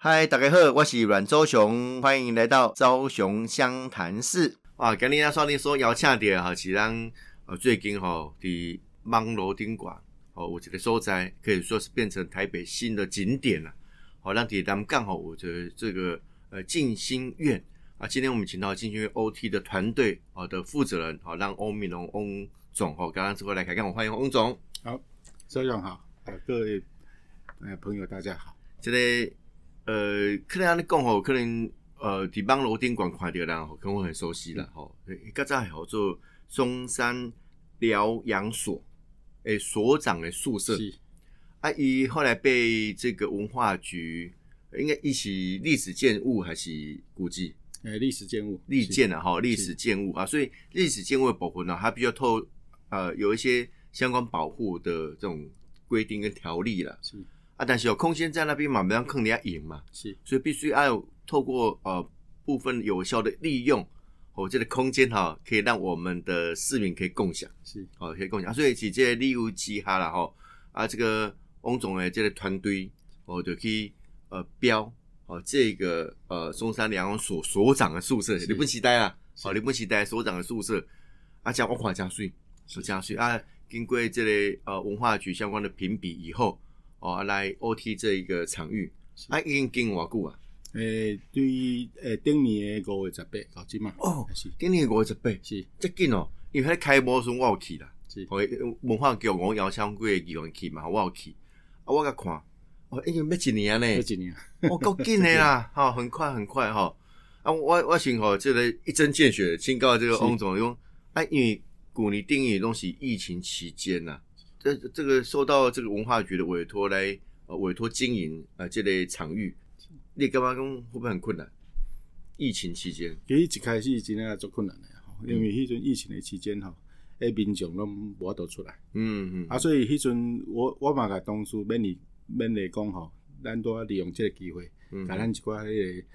嗨，大家好，我是阮周雄，欢迎来到周雄湘潭市。哇，今日啊，说你说邀请的哈，是咱呃最近吼伫网楼顶馆哦，有一个所在可以说是变成台北新的景点了。好，让伫咱刚好我的这个呃静心院啊，今天我们请到静心院 OT 的团队哦的负责人，好，让欧米龙翁总哦，刚刚之后来开讲，我欢迎翁总。好，周勇好，呃，各位呃朋友大家好。这个呃，可能安尼讲吼，可能呃，伫网楼顶馆看到人吼，可能会很熟悉啦吼。诶，较早还好做中山疗养所诶所长的宿舍，是。啊，伊后来被这个文化局应该一起历史建物还是古迹？呃历史建物，历是建啊哈，历史建物。啊，所以历史建物的保护呢，它必须要透呃有一些相关保护的这种规定跟条例了是啊，但是有空间在那边嘛，不让坑人家赢嘛。是所以必须要透过呃部分有效的利用，我，这个空间哈、可以让我们的市民可以共享，是哦，可以共享。啊所以其这个利用机哈啦吼，啊，这个翁总的这个团队哦，就去呃标哦这个呃松山疗养所所长的宿舍，是你不期待啦，是哦，你不期待所长的宿舍，啊，加我看加税，是加税啊，经过这个呃文化局相关的评比以后，哦，啊来 OT 这一个场域，啊，已经经偌久啊？诶对于诶顶年的五月十八到即嘛，哦是。今年五月十八，是。这紧哦，因为迄开播时阵我有去啦，是。哦，文化局我邀请过议员去嘛，我有去，啊，我甲看，哦，已经要一年呢。这，几年。哦，够紧的啦，哈，很快很快哈，啊，我我想吼，这个一针见血，请告这个是。翁总用，啊，因为古年定义东西疫情期间呐、这这个受到这个文化局的委托来呃委托经营啊这类场域，你干嘛讲会不会很困难？疫情期间，其实一开始真正足困难的吼，因为迄阵疫情的期间吼，诶民众拢无法度出来，嗯嗯，啊，所以迄阵我我嘛甲同事勉励勉励讲吼，咱都要利用这个机会，嗯甲咱一寡迄个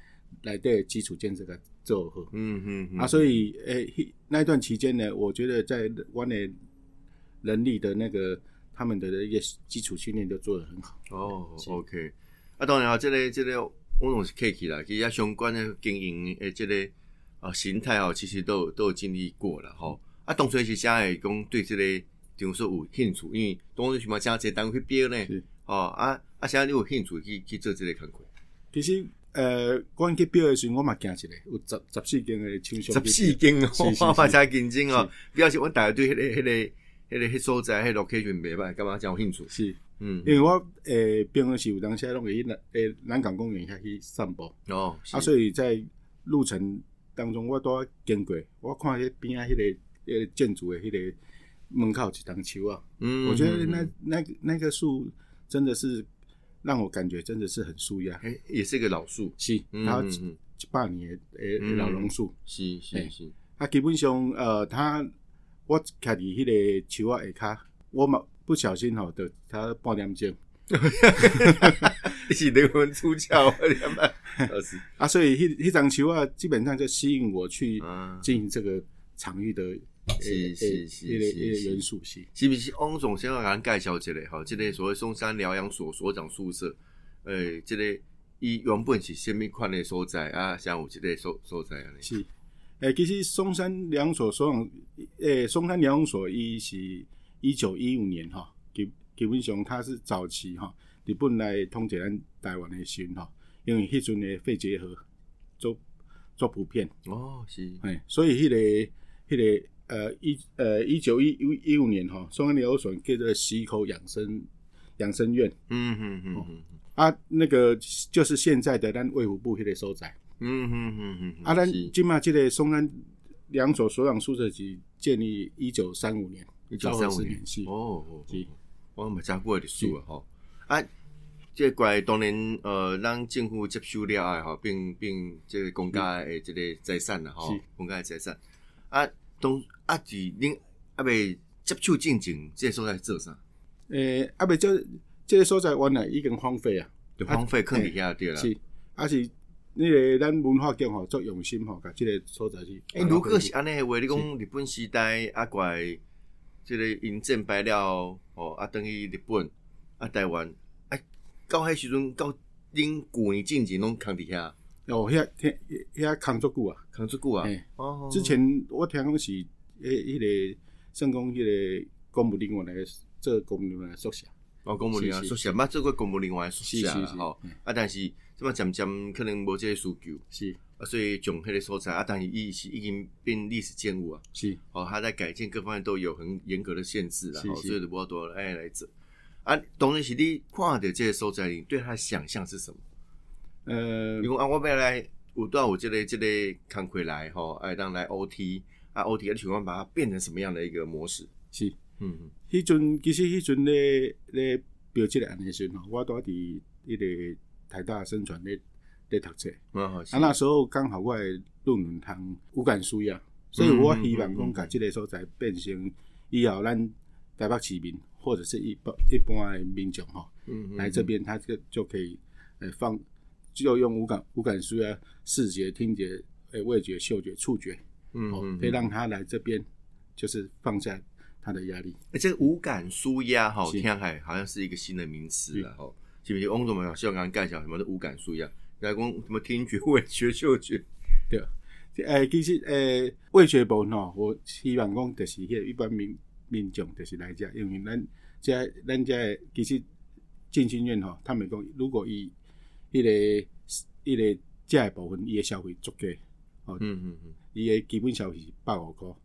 内底的基础建设甲做好。嗯嗯嗯啊，所以诶、迄那一段期间呢，我觉得在湾的人力的那个他们的一个基础训练都做得很好。哦，OK，啊，当然啊，这个这个我拢是客气啦，其实啊相关的经营诶，这个啊形态哦，其实都有都有经历过了吼。啊，当初是啥会讲对这个，比如说有兴趣，因为当初是嘛，请一个单位去标呢，哦啊啊，现在你有兴趣去去做这个工作，其实呃，阮去表的时候，我嘛惊一个，有十十四间的厂商十四间哦我 嘛是真认真哦。是，表示阮大家对迄个迄个迄个迄所在迄 location 袂歹，干嘛真有兴趣？是，嗯，因为我诶平常时，有当时拢会去南诶南港公园遐去散步，哦，啊，所以在路程当中，我都经过，我看迄边啊迄个迄个建筑的迄个门口有一丛树啊，嗯。我觉得嗯那那个那个树真的是让我感觉真的是很舒压。诶也是一个老树，是，嗯它一百年的诶嗯。老榕树，是是是，它基本上呃，它我徛伫迄个树仔下骹，我嘛不小心吼，就它半点钟 你是灵魂出窍，你看吧，老师，啊，所以迄迄张树啊，基本上就吸引我去啊经营这个场域的是诶是是是元素是。是不是？翁总先要给咱介绍一下吼，这个所谓松山疗养所所长宿舍，诶、这个伊原本是虾米款的所在啊？像有这个所所在安尼。是，诶、其实松山疗养所所长，诶、松山疗养所伊是一九一五年哈，基基本上它是早期哈，日本来统治咱台湾的时候哈，因为迄阵的肺结核做做普遍，哦，是，诶，所以迄、个迄、个呃一呃一九一一五年哈，松山疗养所叫做溪口养生养生院。嗯嗯嗯嗯，啊，那个就是现在的咱卫福部迄个所在。嗯哼哼哼，啊，咱是今嘛即个松山两所所长宿舍是建立一九三五年，一九三五年年，是哦，哦是，我嘛加过历史啊吼。啊，这个怪当年呃，咱政府接收了啊吼，并并这个公家的这个财产啦吼，公家的财产啊，当啊是恁啊未接触进前，这个所在做啥？诶，啊未这这个所在原来已经荒废啊，就荒废坑底下对啦。是，啊是那个咱文化局吼，足用心吼，甲即个所在去。诶、如果是安尼的话，你讲日本时代啊怪，即个因战败了，哦啊，等于日本啊台湾啊，到迄时阵到恁旧年进前拢扛伫遐，哦，遐遐遐空足久啊。扛出久啊。哦，之前我听讲是迄迄个算讲迄个公务人员来做公务人员的宿舍。哦，公务人员宿舍，捌做过公务人员的宿舍吼嗯。啊，但是即摆渐渐可能无即个需求，是啊，所以从迄个所在啊，但是伊是已经变历史建物啊。是，哦，它在改建各方面都有很严格的限制啦，哦，是是所以就无多爱来做。啊，当然是你看到这个所在，你对它的想象是什么？呃因，为啊，我要来有段有这个这个工课来吼，哎，当来 OT 啊，OT 的情况把它变成什么样的一个模式？是。嗯迄阵其实迄阵咧咧标这个案的时阵吼，我拄伫迄个台大生传咧咧读册，啊那时候刚好我的论文通有感需要，所以我希望讲把即个所在变成以后咱台北市民或者是一般一般的民众吼，嗯来这边他就就可以呃放就用五感五感需要视觉、听觉、呃味觉、嗅觉、触觉，哦嗯嗯，，可以让他来这边就是放下他的压力。而这个无感舒压哈，是。听起来好像是一个新的名词了吼。是不是？翁总们希望刚刚介绍什么是无感舒压？来讲什么听觉、味觉、嗅觉？对，诶，其实诶，味觉部分吼，我希望讲就是迄个一般民民众就是来遮，因为咱遮咱遮其实进心院吼，他们讲如果伊迄、个迄、个遮的部分，伊的消费足低，嗯嗯嗯，伊的基本消费是百五箍，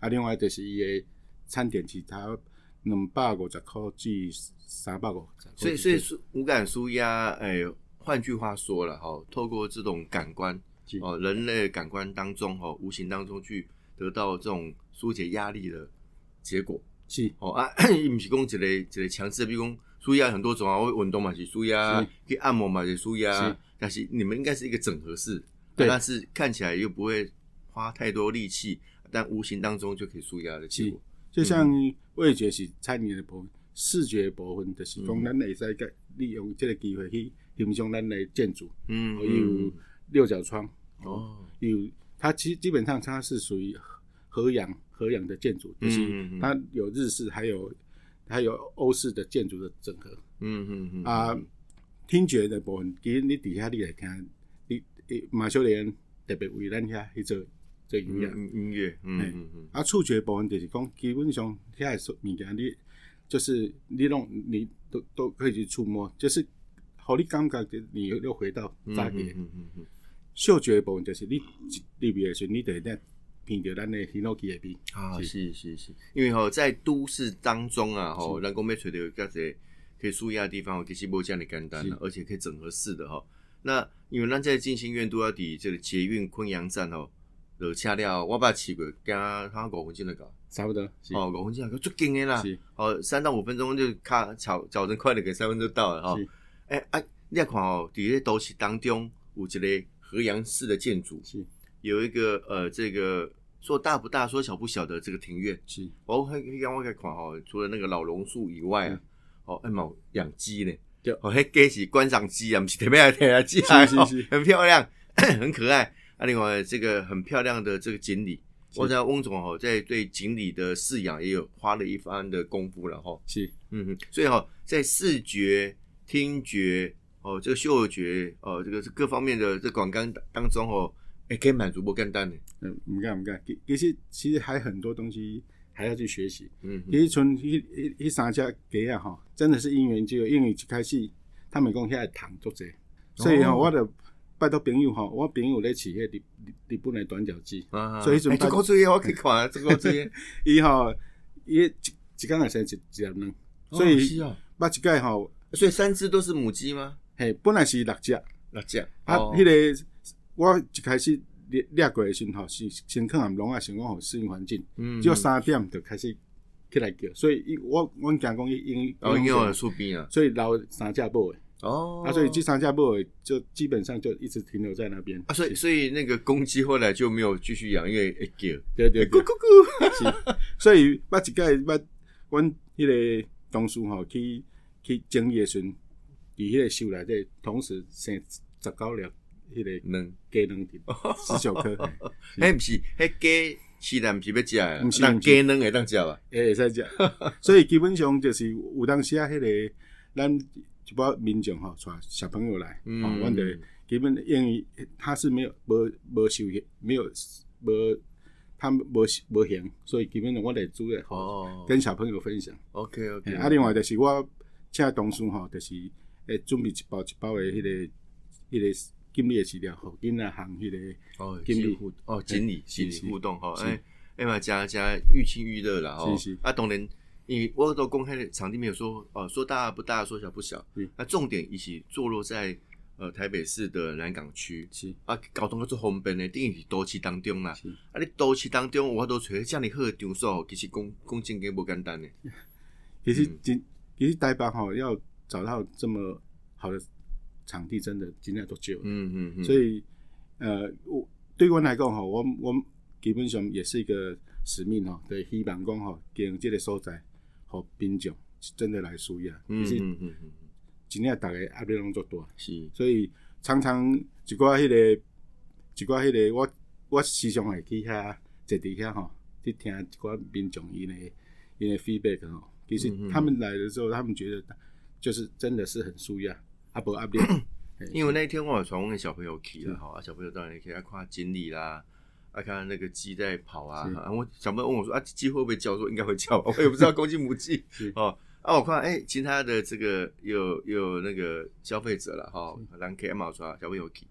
啊，另外就是伊的餐点其他两百五十箍至三百五十块。所以所以是无感舒压，哎，换句话说了哈，透过这种感官哦，人类感官当中哈，无形当中去得到这种疏解压力的结果。是。哦啊，伊毋是讲一个一个强制的，比如讲舒压很多种啊，我运动嘛是舒压是，去按摩嘛是舒压，但是你们应该是一个整合式，对。但是看起来又不会花太多力气，但无形当中就可以舒压的结果。就像味觉是餐饮的部分，视觉的部分就是讲，咱会使个利用这个机会去欣赏咱的建筑，嗯哦有六角窗，哦，有它其实基本上它是属于河洋河洋的建筑，就是它有日式，还有还有欧式的建筑的整合。嗯嗯嗯啊。听觉的部分，其实你底下你来听，你你马修连特别为咱遐去做做音乐。嗯音乐，嗯嗯嗯，啊，触觉部分就是讲，基本上遐个所物件，你就是你弄你都都可以去触摸，就是互你感觉你又又回到早期。嗯嗯嗯，嗅觉的部分就是你入去的时候，你得在闻到咱的耳脑器的味。啊，是是是是，因为吼在都市当中啊，吼，是咱讲要找到较侪可以舒压的地方，其实无这样的简单啊而且可以整合式的哈。那因为咱在进行院都要伫这个捷运昆阳站吼落车了，我捌试过，加他五分钟就到，差不多是。哦，五分钟就足紧的啦。是，哦，三到五分钟就卡脚脚程快点，给三分钟到了哈是。哎啊，你来看哦，伫咧都市当中有一个河阳式的建筑，是。有一个呃这个说大不大，说小不小的这个庭院。是。我还刚我看看吼，除了那个老榕树以外啊，哦，还有养鸡呢。嗯对。哦，迄鸡是观赏鸡啊，不是特别来睇啊鸡啊，哦是是。是 很漂亮，很可爱。啊，另外这个很漂亮的这个锦鲤，我知道翁总哦，在对锦鲤的饲养也有花了一番的功夫了哈。是嗯哼，所以哈、在视觉、听觉、哦，这个嗅觉、哦，这个是各方面的这广告当中哦，也，可以满足不干单的。嗯，唔干唔干，其其实其实还很多东西还要去学习。嗯哼，其实从一一一三家给啊哈，真的是因缘际会，因为一开始他们讲遐个糖足济，所以哈、哦我就拜托朋友吼，我朋友咧饲迄日日本的短脚鸡，啊所以阵哎这个追我去看，这个追。伊吼伊一一工会生一一粒卵，所以捌一届吼，所以三只都是母鸡吗？嘿，本来是六只，六只啊，哦。迄、个我一开始掠掠过诶时候吼，是先看含笼啊，先讲互适应环境，嗯只要三点就开始起来叫，所以伊我我惊讲伊因哦，因为我有树边啊，所以留三只母的，哦。啊，所以这三只母的就基本上就一直停留在那边。啊，所以所以那个公鸡后来就没有继续养，因为会叫，对对对，咕咕咕，是，所以捌一届捌阮迄个同事吼去去整理的时阵，伫迄个树内底同时生十九粒迄个能，鸡卵丁，十九颗，嘿。迄不是，迄鸡饲蛋不是要食的不，是鸡卵会当食吧？会会使食。所以基本上就是有当时啊，迄个咱一般民众吼带小朋友来，嗯。哦，阮的基本因为他是没有无无受没有无他无无行，所以基本上我来煮的吼，哦。跟小朋友分享。，OK OK，啊，另外就是我请同事吼，就是会准备一包一包的迄、个迄、个金利的饲料，互囡仔行迄个哦，经理互哦，经理经理互动哈，是。哎哎嘛，加加寓亲寓乐啦吼。是是，啊，当然，你我都公开的场地没有说哦，说大不大，说小不小嗯，那重点一起坐落在呃台北市的南港区。是啊，交通个做方便的，等于是都市当中啦。是啊，你都市当中，我都找遮尔好的场所，其实讲讲正经无简单的。其实其实台北吼要找到这么好的场地，真的真量都少。嗯嗯嗯，所以呃，我对我来讲吼，我我基本上也是一个使命吼，对，希望讲吼，经这个所在，互民众真的来需要。嗯其实嗯嗯嗯，真正逐个压力拢足大。是，所以常常一寡迄、个一寡迄个我我时常会去遐坐伫遐吼，去听一寡民众因的因的 feedback 吼。其实他们来的时候，他们觉得就是真的是很舒压，啊无压力。因为那一天我有传我给小朋友去了吼，啊小朋友当然也可以看锦鲤啦。啊，看那个鸡在跑啊，是啊我小朋友问我说啊，鸡会不会叫？说应该会叫，我也不知道公鸡母鸡 哦。啊，我看哎、其他的这个有有那个消费者了哈，让 K M 出来，小朋友骑，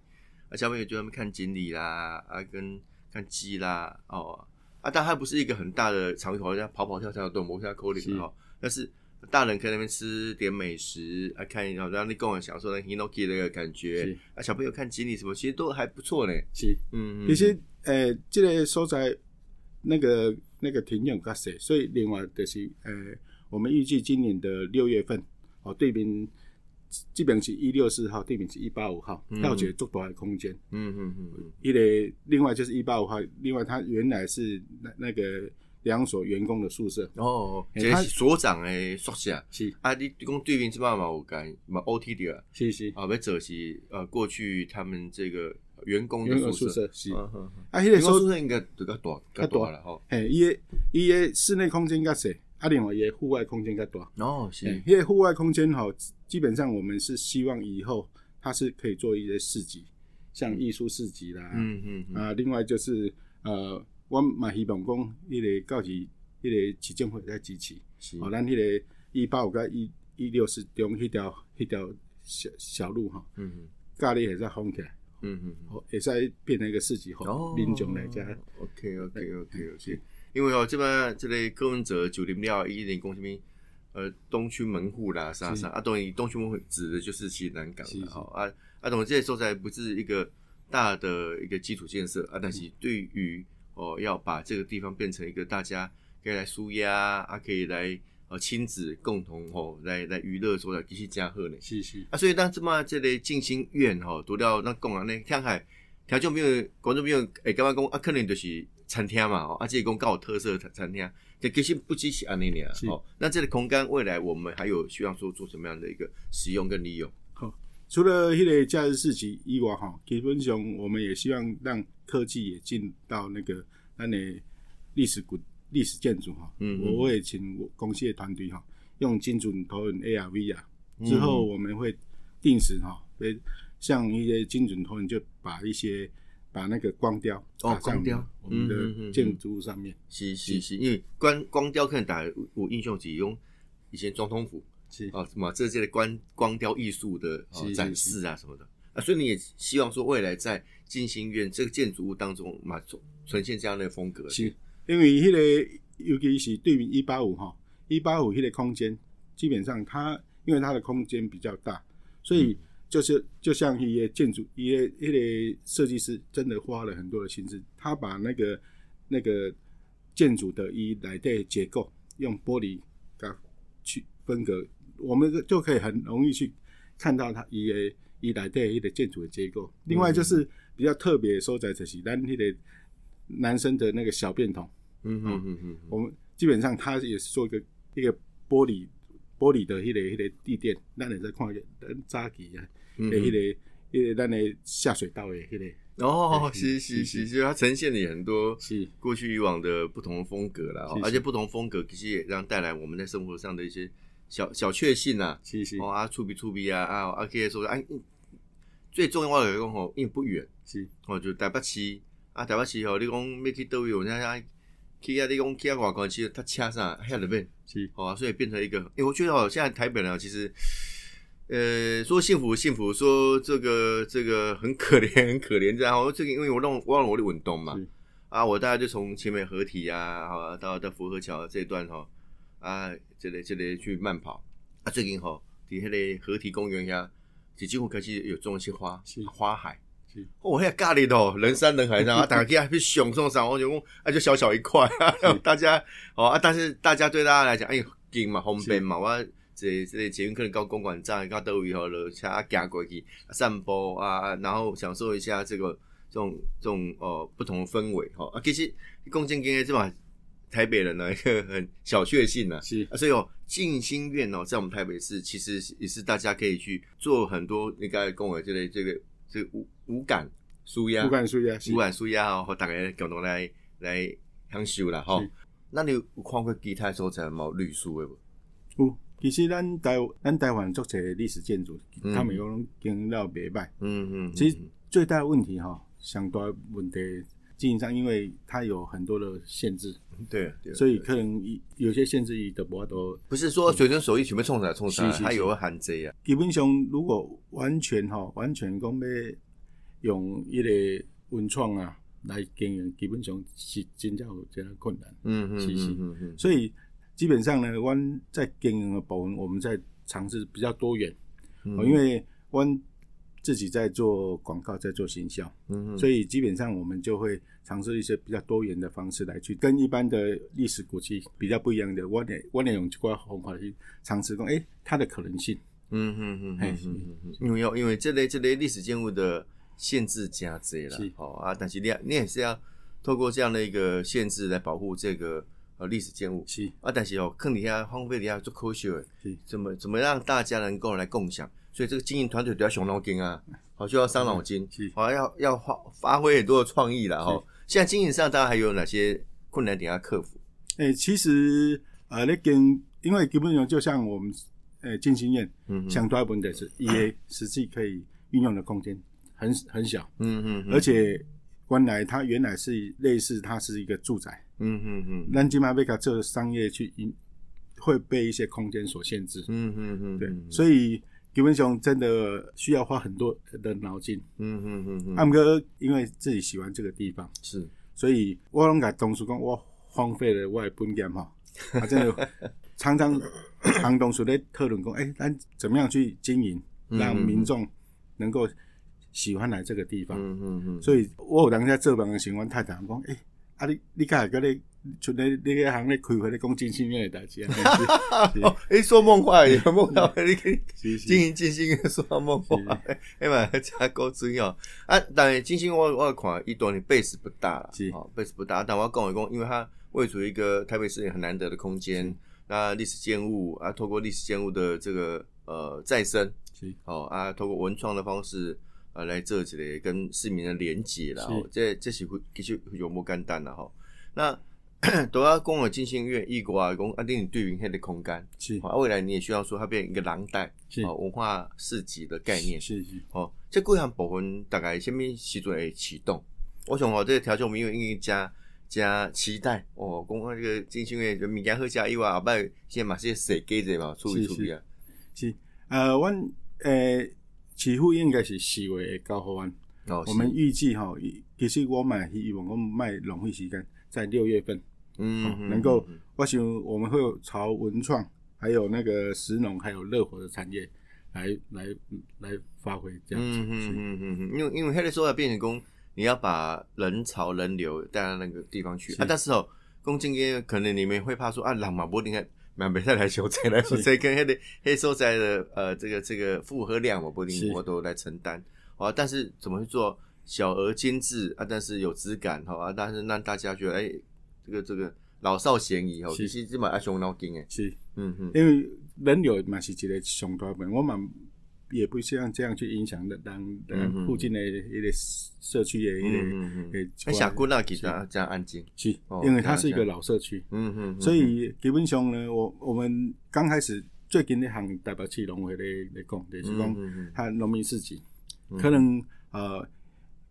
啊小朋友就他们看锦鲤啦，啊跟看鸡啦，哦啊，但它不是一个很大的场域，好像跑跑跳跳的动物，像扣是零哈，但是大人可以在那边吃点美食啊，看好让你跟我享受那 Hinoki 的感觉啊，小朋友看锦鲤什么，其实都还不错呢。是，嗯，其实诶，即、个所在那个那个庭院较细，所以另外就是诶，我们预计今年的六月份，哦，对面基本是一六四号，对面是一八五号，嗯还有一个足大的空间。嗯嗯嗯嗯，一个另外就是一八五号，另外它原来是那那个两所员工的宿舍，哦，这是所长的宿舍。是啊，你讲对面这嘛嘛有干嘛 OT 的啊？是是，啊，要做是呃过去他们这个员工的员工宿舍。是。啊，迄、个宿舍应该比较大，较大了吼。嘿，伊个伊个室内空间较细，啊，另外伊个户外空间较大。哦，嘿是，迄个户外空间吼，基本上我们是希望以后它是可以做一些市集，像艺术市集啦，嗯嗯嗯，啊，另外就是呃，我嘛希望讲，迄个到时迄个市政府在支持，是，哦，咱迄个一八五甲一一六四中迄条迄条小小路吼，嗯嗯。咖喱会使封起来，嗯嗯。哦，会使变成一个市集吼，哦，民众来遮。OK OK OK OK，因为哦，这边这类柯文哲九零六一零公什么呃东区门户啦啥啥啊，当然东区门户指的就是其实南港是是。了哈啊啊，懂这些所在不是一个大的一个基础建设啊，但是对于哦要把这个地方变成一个大家可以来舒压啊，可以来呃亲子共同吼来来娱乐所在继续加贺呢。是是，啊，所以当这么这类静心院吼，除了那讲啊，那听海听众朋友、观众朋友会感觉讲啊，可能就是餐厅嘛，吼，啊，这个讲较有特色的餐厅，这其实不只是安尼尔是哦。那这个空间未来我们还有希望说做什么样的一个使用跟利用？好除了迄个假日市集以外，哈，基本上我们也希望让科技也进到那个咱的历史古历史建筑哈。嗯嗯。我我也请我公司的团队哈，用精准投影 AR、VR 嗯。之后，我们会定时哈，会像一些精准投影，就把一些把那个光雕哦光雕。我们的建筑物上面。是是是，因为光光雕可能打我印象是用以前总统府是。啊什么这些的光光雕艺术的、展示啊什么的。啊，所以你也希望说未来在静心院这个建筑物当中嘛，呈呈现这样的风格是，因为迄、个尤其是对比一八五哈，一八五迄个空间，基本上它因为它的空间比较大，所以就是就像一些建筑，一些一个设计师真的花了很多的心思，他把那个那个建筑的一来的结构用玻璃给它去分隔，我们就可以很容易去看到它一个一来的一个建筑的结构。另外就是比较特别的所在就是咱那个男生的那个小便桶。嗯嗯嗯嗯。我们基本上它也是做一个一个玻璃玻璃的迄、个迄、个地垫，咱也在看一个咱早期啊，嗯的迄、个迄、个咱的下水道的迄、个哦，是是是是，就是它呈现了很多是。过去以往的不同的风格啦，而且不同风格其实也让带来我们在生活上的一些小小确幸啊，是是。哦啊，触鼻触鼻啊啊啊，可以说哎，嗯最重要我有讲吼，因为不远，是，哦，就台北市啊，台北市吼，你讲要去倒位，有人家去啊，你讲去啊外国，其实他车上遐入面，是哦、啊，所以变成一个，因为我觉得哦，现在台北人啊，其实。呃，说幸福幸福，说这个这个很可怜很可怜，这样哦。这个因为我弄忘了我的运动嘛，啊，我大概就从前面合体啊，啊到到福和桥这一段哈、啊，这里这里去慢跑啊。最近吼，伫迄个合体公园遐，是几乎开始有种一些花花海。是哦，迄个咖喱的哦，人山人海，然后 大家去熊送上，我就讲啊，就小小一块，大家哦啊，但是大家对大家来讲，哎，近嘛，方便嘛，我这这个捷运可能到公馆站，到倒位后落车行过去散步啊，然后享受一下这个这种这种哦不同的氛围哈啊，其实共建跟这嘛台北人呢一个很小确幸呢、是。啊，所以哦，静心院哦，在我们台北市其实也是大家可以去做很多你刚才跟我这个这个这个无无感舒压五感舒压，五感舒压哦，和大家共同来来享受啦吼。那你有看过其他所在冇绿树的无？有。其实咱台咱台湾做些历史建筑，嗯他们有经营到袂歹。嗯嗯，其实最大的问题哈，相大问题经营上，因为它有很多的限制，嗯对对，所以可能有有些限制伊都无法度。不是说随身手艺全部冲上来冲上来，它有个限制啊。基本上，如果完全哈，完全讲要用一个文创啊来经营，基本上是真正有这样困难。嗯嗯是是嗯嗯嗯，所以基本上呢，我们在经营的部分，我们在尝试比较多元，嗯哦因为我们自己在做广告，在做行销，嗯所以基本上我们就会尝试一些比较多元的方式来去跟一般的历史古迹比较不一样的。我得我得用这块方法去尝试讲，诶，它的可能性。嗯嗯嗯嘿嗯嗯嗯，因为要因为这类这类历史建物的限制加贼了是，好啊，但是你你也是要透过这样的一个限制来保护这个呃历史建物。是。啊，但是哦，坑底下荒废底下做科学是，怎么怎么让大家能够来共享？所以这个经营团队都要熊脑筋啊，好就要伤脑筋。是，好要要发发挥很多的创意了哈。现在经营上大家还有哪些困难点要克服？诶、其实呃，那跟因为基本上就像我们呃进行院嗯相对问题是，也实际可以运用的空间很很小，嗯嗯，而且原来它原来是类似它是一个住宅，嗯嗯嗯。咱今麦被它做商业去引，会被一些空间所限制，嗯嗯嗯，对，以所以吉文雄真的需要花很多的脑筋。嗯嗯嗯嗯，阿姆哥因为自己喜欢这个地方，是。所以我拢甲同事讲，我荒废了我的本业哈，啊，真的常常常同事咧讨论讲，哎、咱怎么样去经营，嗯。让民众能够喜欢来这个地方。嗯嗯嗯，所以我有当下做饭的时候，阮太太讲，哎、啊你你敢会个咧出咧你个行咧开会咧讲金星院的代志哦，诶，说梦话也梦到你可以是。是经营金星月说梦话，哎嘛，加够重要啊！当然，金星我我有看伊段的 base 不大啦，是。哦，base 不大，但我要跟我讲，因为它位处一个台北市很难得的空间，那历史建物啊，透过历史建物的这个呃再生，是。哦啊，透过文创的方式。啊，来做一个跟市民的连接啦，是。哦，这这是其实有无简单啦吼。那 都要讲了金星院异国啊，讲啊，你对云黑的空间，是。啊，未来你也需要说它变一个廊带，是。哦，文化市集的概念，是是。哦，这几项部分大概什么时阵会启动？我想哦，这个条件我们因为加加期待哦，讲啊这个金星院物件好食以外，后摆先嘛些设计者嘛，处理是处理啊，是，呃，阮诶起付应该是四月会交互阮。哦，我们预计哈，其实我买希望我们卖浪费时间在六月份，嗯能够嗯我想我们会有朝文创，还有那个石农，还有热火的产业来来来发挥这样子。嗯嗯嗯嗯嗯，因为因为黑的时候要变成工，你要把人潮人流带到那个地方去。是。啊，但是哦，公今天可能你们会怕说啊，人嘛不一定看。蛮没再来修车来修车，跟迄个黑所在的呃这个这个负荷量，我不一定我都来承担啊。但是怎么去做小而精致啊？但是有质感好啊，但是让大家觉得哎，这个这个老少咸宜哦，其实这嘛要伤脑筋诶。是，嗯嗯因为人流嘛是一个上大问，我们也不希望这样去影响的让嗯让嗯附近的一个社区的一个哎，峡谷那其实这样安静。是哦，因为它是一个老社区，嗯嗯，所以基本上呢，我我们刚开始最近咧行代表市农会咧咧讲，就是讲他农民市集，嗯。可能呃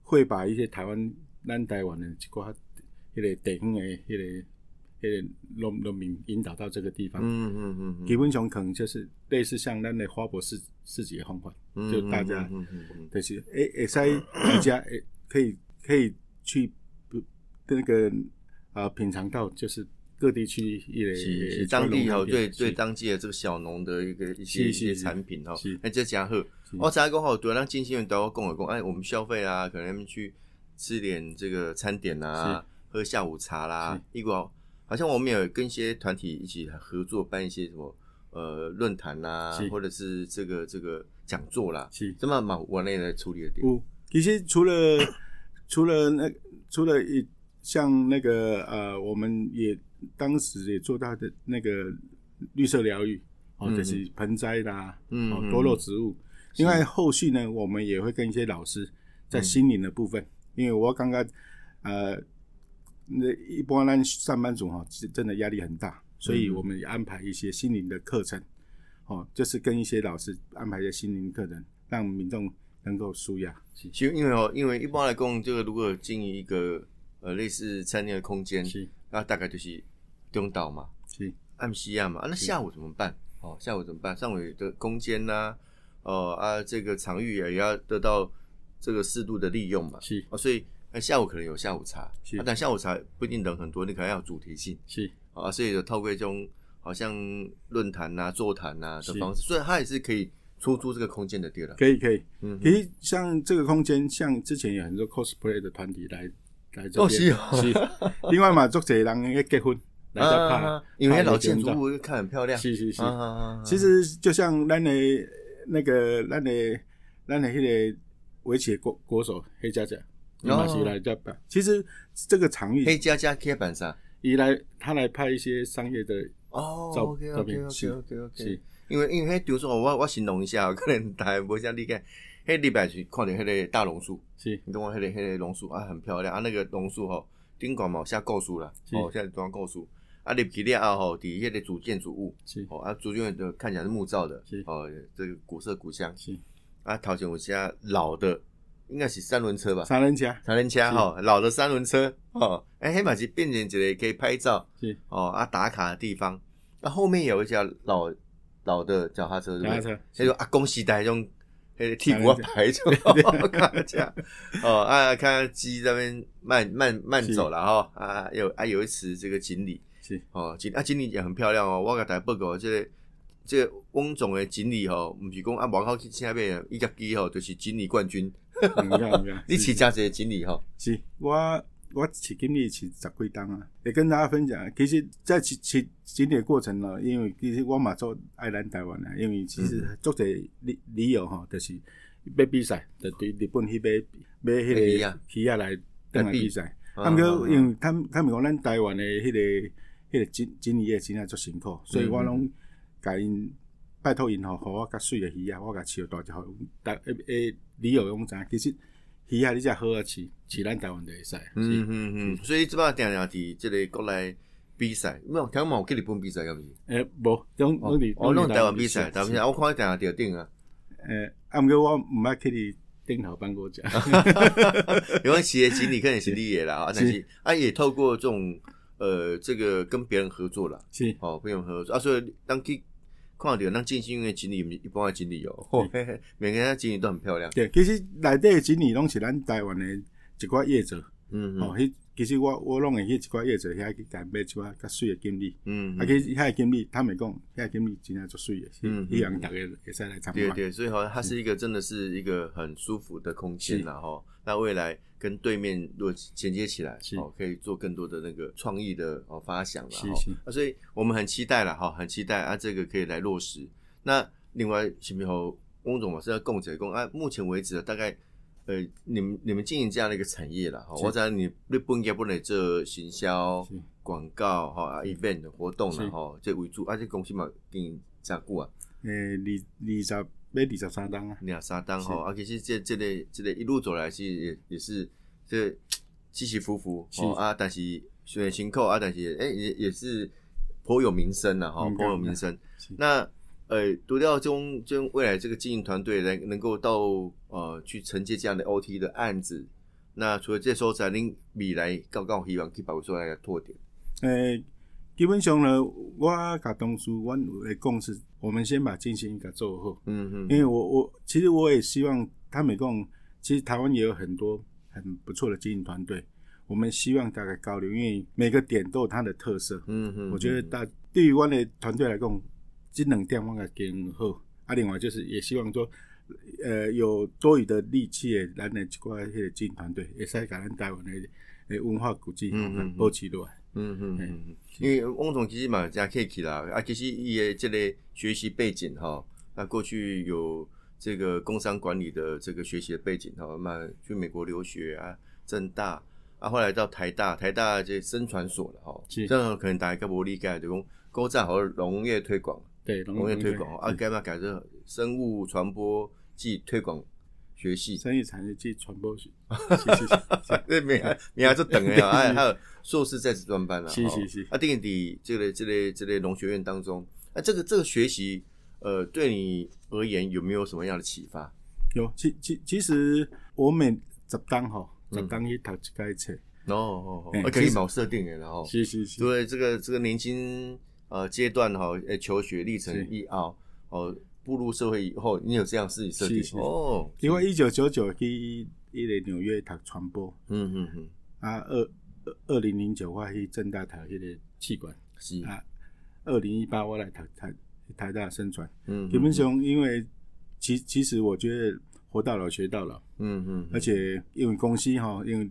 会把一些台湾咱台湾的一寡迄个地方的迄、个迄、个农农民引导到这个地方。嗯嗯嗯嗯，基本上可能就是类似像咱的花博市市集的方法，嗯就大家嗯嗯嗯就是诶会使大家诶可以可以去不那个啊品尝到就是各地区一个是是当地吼对对当地的这个小农的一个一些一些产品哦是，那这家伙。我知影讲吼，对咱经纪人都要讲的讲，哎，我们消费啊，可能他们去吃点这个餐点啊，喝下午茶啦，一个好像我们有跟一些团体一起合作办一些什么呃论坛啦，或者是这个这个讲座啦，是。这么往往内来处理的点。嗯，其实除了除了那除了一像那个呃，我们也当时也做到的那个绿色疗愈，哦，嗯就是盆栽啦，嗯嗯哦多肉植物。另外后续呢，我们也会跟一些老师在嗯。心灵的部分，因为我刚刚呃，那一般咱上班族哈，是真的压力很大，所以嗯我们也安排一些心灵的课程，哦，就是跟一些老师安排一些心灵课程，让民众能够舒压。是其实因为哦，因为一般来讲，这个如果有经营一个呃类似餐厅的空间，是。那大概就是中岛嘛，是。暗西亚嘛，啊，那下午怎么办？哦，下午怎么办？上午的空间呐、哦啊，这个场域也要得到这个适度的利用嘛。是。哦，所以那下午可能有下午茶，是。啊，但下午茶不一定人很多，你可能要有主题性。是啊，所以有透过这种好像论坛呐、座谈呐的是方式，所以它也是可以出租这个空间的对了。可以可以。嗯其实像这个空间，像之前有很多 cosplay 的团体来来这哦边，是哦是。另外嘛，作者人要结婚来因为老建筑物看很漂亮。是是是啊。啊啊啊其实就像咱的那个咱的咱的迄个围棋国国手黑佳佳，伊嘛是来这办。其实这个场域黑加加 K 板上。以来他来拍一些商业的哦照照片是是因为因为迄，比如说我我形容一下，可能大家无啥理解。迄礼拜是看到迄个大榕树，是你懂我迄个迄个榕树啊，很漂亮啊。那个榕树吼，顶管嘛有写故事啦，是哦，现在装故事。啊，入去了后吼，伫迄个主建筑物，是哦啊，主建筑看起来是木造的是，哦，这个古色古香。是啊，头前有些老的，应该是三轮车吧？三轮车三轮车吼，老的三轮车哦，哎，迄嘛是变成一个可以拍照是哦啊打卡的地方。那、后面有一家老老的脚踏车，是不对？脚踏车那种阿公时代那种，迄个屁股要排住，看这样哦啊，看鸡在那边慢慢慢走了哈啊，有啊有一次这个锦鲤是哦，锦啊锦鲤也很漂亮哦，我甲大家报告这个。这个翁总的锦鲤吼，毋是讲啊外口去请买的，伊家己吼就是锦鲤冠军。你饲真济锦鲤吼，是我我饲锦鲤饲十几档啊，也跟大家分享。其实，在饲饲经历的过程呢，因为其实我嘛做爱咱台湾啊，因为其实足侪理理由吼，就是要比赛，就对日本去买买迄个鱼啊。来登来比赛。嗯啊，毋过嗯因为他们他们讲咱台湾的迄、个迄、个经经理也真正足辛苦，所以我拢甲因拜托因吼，互我较水的鱼啊，我甲饲大只互大诶诶理由用知影，其实鱼啊你才好啊饲，饲咱台湾就会使。嗯是嗯嗯，所以即摆定定伫即个国内比赛，没有台湾有去日本比赛，敢毋是？诶，无，拢拢伫哦，弄台湾比赛，是台湾比赛，我看定定伫顶啊。诶，啊，毋过我毋捌去你顶头颁过奖。因为企业经理可能是你的啦，啊，但是啊也透过这种呃这个跟别人合作啦，是哦，跟别人合作啊，所以当去看到咱进行因为经理一般的锦鲤哦，每个人的经理都很漂亮，对，其实内底的经理拢是咱台湾的一寡业者。嗯哦，迄其实我我拢会去一寡业者遐去甲买一寡较水的经理。嗯啊，，其实遐个经理，他们讲遐个经理真正足水的，嗯伊让大家会使来参观。对对，所以好像它是一个真的是一个很舒服的空间啦哈。那未来跟对面如果衔接起来，是哦，可以做更多的那个创意的哦发想了哈是是。啊，所以我们很期待了哈，很期待啊，这个可以来落实。那另外，是不是和翁总嘛是要共者共啊？目前为止大概呃，你们你们经营这样的一个产业了哈，是我知道你你不应该不能做行销、广告哈、啊 event 活动是了哈，这为主，而且公司嘛经营咋久啊？诶，二二十买二十三档啊，两三档是吼，啊，其实这这类这类一路走来，其实也也是这起起伏伏是哦啊，但是虽然辛苦啊，但是哎、也也是颇有名声的哈，嗯颇有名声。那呃，独钓中中未来这个经营团队能能够到呃去承接这样的 OT 的案子，那除了这时候，在您未来高高希望去保出来的拓点。诶、基本上呢，我甲同事，阮有来讲是，我们先把进行给做好。嗯嗯因为我我其实我也希望他们讲，其实台湾也有很多很不错的经营团队，我们希望大概交流，因为每个点都有它的特色。嗯嗯，我觉得大对于我的团队来讲，这两点我给经好。啊，另外就是也希望说，呃，有多余的力气的，咱的一寡迄个经营团队，会使甲咱台湾的诶文化古迹嗯保持落来。嗯嗯嗯，嗯因为翁总其实嘛真客气啦，啊，其实伊的这个学习背景哈，那过去有这个工商管理的这个学习的背景哈，嘛去美国留学啊，正大啊，后来到台大，台大这生传所了哈，是。这样可能大家无理解，就讲高站好农业推广，对，农业推广啊，该嘛改成生物传播暨推广学系，生意产业及传播学，是是是是这名名还做等的啊，还 还有硕士在职专班了，是吼是是。啊，定底这类这类这类农学院当中，啊，这个这个学习，呃，对你而言有没有什么样的启发？有，其其其实我每十当吼，十嗯档去读一届册，哦哦哦，可以毛设定的，然后是是是，对这个这个年轻呃阶段哈，呃求学历程一熬哦，步入社会以后，你有这样自己设计是是哦，因为一九九九去伊个纽约读传播，嗯嗯嗯，啊，二二二零零九我去正大读迄个气管，是，啊，二零一八我来读台台大生传，嗯，基本上因为其其实我觉得活到老学到老，嗯，嗯嗯，而且因为公司哈，因为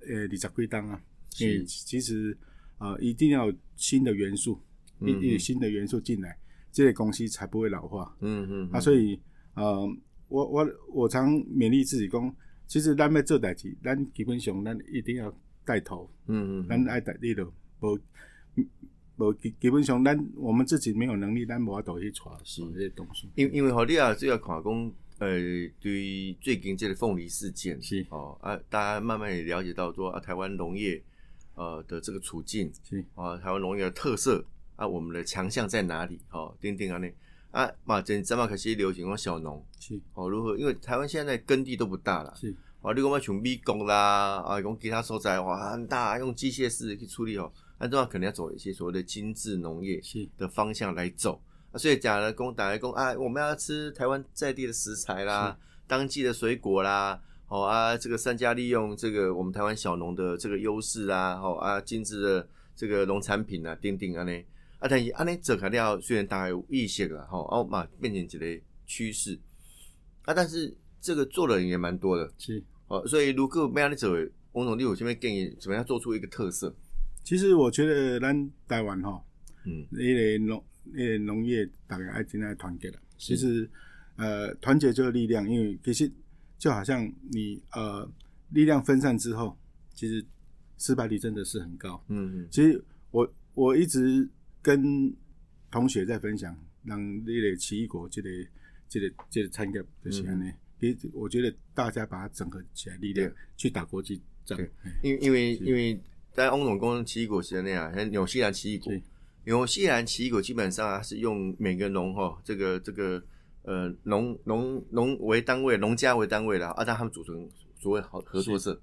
二呃二十几档啊，是。因为其实啊、呃一定要有新的元素，一嗯。嗯一新的元素进来，这个公司才不会老化。嗯嗯啊，所以以呃，我我我常勉励自己讲，其实咱要做代志，咱基本上咱一定要带头，嗯嗯，咱爱带你了，无无基基本上咱我们自己没有能力，咱无法度去传是。这些东西。因因为吼，你啊，主要看讲，呃，对于最近这个凤梨事件，是。哦啊，大家慢慢也了解到说啊，台湾农业呃的这个处境是。啊，台湾农业的特色啊，我们的强项在哪里？哦，丁丁啊呢啊，马真咱嘛开始流行讲小农。是。哦，如何？因为台湾现在耕地都不大了，是。啊，你讲要像美国啦，啊，讲其他所在哇很大，用机械式去处理哦，那这样可能要走一些所谓的精致农业，是。的方向来走。啊、所以讲了，工打来工啊，我们要吃台湾在地的食材啦，当季的水果啦，哦啊，这个善加利用这个我们台湾小农的这个优势啊，哦啊，精致的这个农产品啊，等等啊呢，啊，但是啊呢，这肯定要虽然大概有意识了，吼、哦，嘛变成一个趋势啊，但是这个做的人也蛮多的，是。哦，所以如果没有你走，翁总，你有这边建议怎么样做出一个特色？其实我觉得咱台湾吼，嗯一个农一个农业大概爱真爱团结了。其实呃，团结就是力量，因为其实就好像你呃力量分散之后，其实失败率真的是很高。嗯嗯其实我我一直跟同学在分享，让那个奇异果这个这个这个参加就是安尼。其实我觉得大家把它整合起来，力量对。去打国际战。因为因为因为在翁总公奇异果时代那样，像纽西兰奇异果。是，纽西兰奇异果基本上啊是用每个农哈这个这个呃农农农为单位，农家为单位啦，啊，让他们组成所谓好合作社。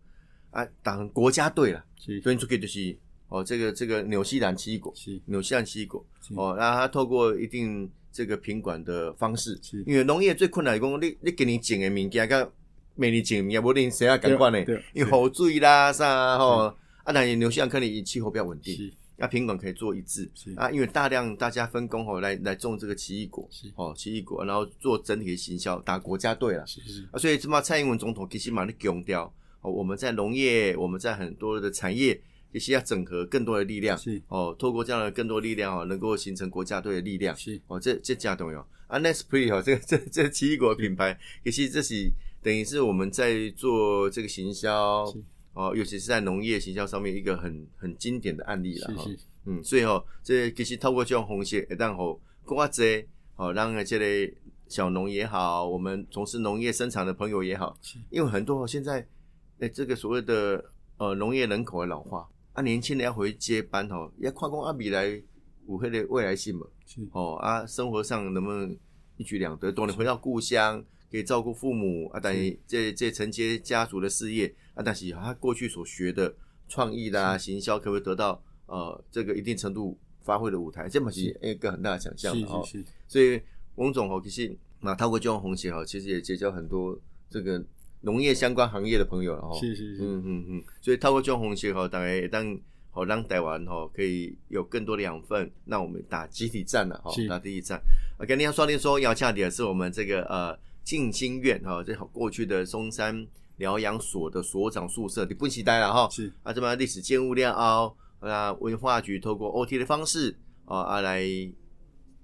啊，当国家队了，是。所以出去就是哦这个这个纽西兰奇异果，是。纽西兰奇异果哦，然后它透过一定这个品管的方式，因为农业最困难的讲你你给你种的物件甲每年种的物件，无定谁啊感官呢？因为雨水啦啥吼，啊，但是纽西兰可能气候比较稳定，是。那品管可以做一致啊，因为大量大家分工吼来来种这个奇异果是。哦，奇异果，然后做整体的行销，打国家队了。是是。啊，所以这么蔡英文总统其实蛮的强调哦，我们在农业，我们在很多的产业，也是要整合更多的力量是。哦，透过这样的更多力量哦，能够形成国家队的力量。是。哦，这这加重要。啊。Nestle 哦，这个这这奇异果品牌，其实这是等于是我们在做这个行销是。哦，尤其是在农业行销上面一个很很经典的案例了哈。嗯，所以哦、这其实透过这种方式，会当吼更加济，哦，让这类小农也好，我们从事农业生产的朋友也好是，因为很多现在，诶、这个所谓的呃农业人口的老化，啊，年轻人要回接班吼，要看讲啊未来有迄个未来性嘛？是哦啊，生活上能不能一举两得？多年回到故乡，可以照顾父母啊，但是这这承接家族的事业啊，但是他过去所学的创意啦、行销，可不可以得到呃这个一定程度发挥的舞台？这嘛是一个很大的想象哦。所以翁总哦，其实那透过这种红旗哈，其实也结交很多这个农业相关行业的朋友了哈。是是是，嗯嗯嗯，所以透过这种红旗哈，大概当好让台湾哈可以有更多的养分，那我们打集体战了哈，打集体战。啊，跟您要说您说要恰的是我们这个呃静心院哈，这过去的松山疗养所的所长宿舍，你不期待了哈。是啊，这么历史建物料后，那文化局透过 OT 的方式啊啊来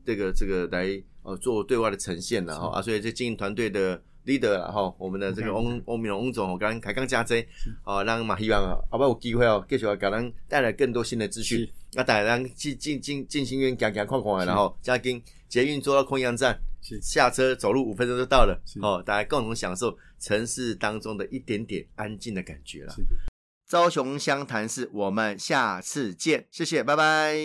这个这个来呃做对外的呈现了哈啊，所以这经营团队的 leader 啦哈，我们的这个翁翁明龙翁总，我刚刚开刚加增啊，让马希望啊，好不有机会哦，继续给咱带来更多新的资讯。是，那带咱进进进进行院行行看看，然后加跟捷运坐到空阳站。下车走路五分钟就到了，哦，大家共同享受城市当中的一点点安静的感觉了是。昭雄湘潭市，我们下次见，谢谢，拜拜。